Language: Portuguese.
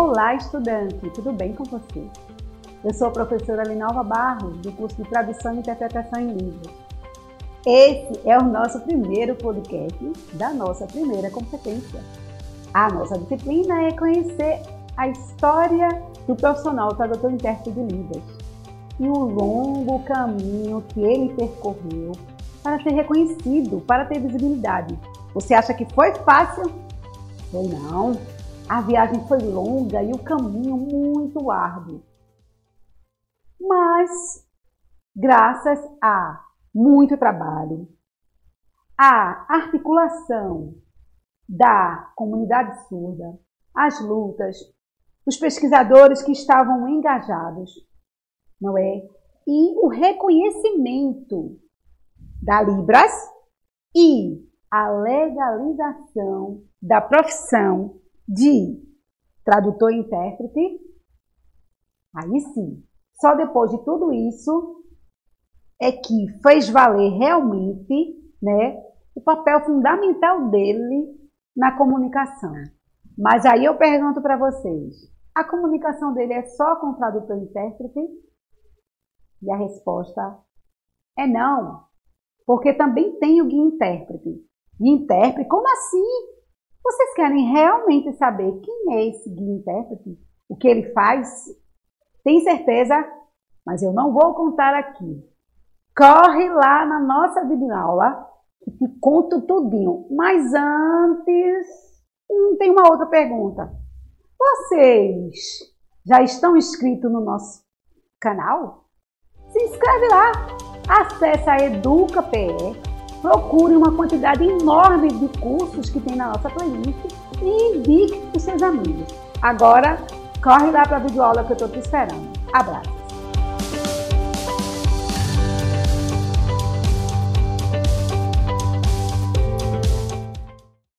Olá, estudante! Tudo bem com você? Eu sou a professora Linalva Barros, do curso de Tradução e Interpretação em Livros. Esse é o nosso primeiro podcast da nossa primeira competência. A nossa disciplina é conhecer a história do profissional tradutor intérprete de Libras e o longo caminho que ele percorreu para ser reconhecido, para ter visibilidade. Você acha que foi fácil? Foi não. A viagem foi longa e o caminho muito árduo. Mas, graças a muito trabalho, a articulação da comunidade surda, as lutas, os pesquisadores que estavam engajados, não é? E o reconhecimento da Libras e a legalização da profissão de tradutor e intérprete, aí sim, só depois de tudo isso é que fez valer realmente né, o papel fundamental dele na comunicação. Mas aí eu pergunto para vocês, a comunicação dele é só com tradutor e intérprete? E a resposta é não, porque também tem o guia intérprete. Guia intérprete, como assim? Vocês querem realmente saber quem é esse guia intérprete? O que ele faz? Tem certeza? Mas eu não vou contar aqui. Corre lá na nossa videoaula que te conto tudinho. Mas antes, hum, tem uma outra pergunta. Vocês já estão inscritos no nosso canal? Se inscreve lá. Acesse a EducaPE procure uma quantidade enorme de cursos que tem na nossa playlist e indique para os seus amigos. Agora, corre lá para a videoaula que eu estou te esperando. Abraço!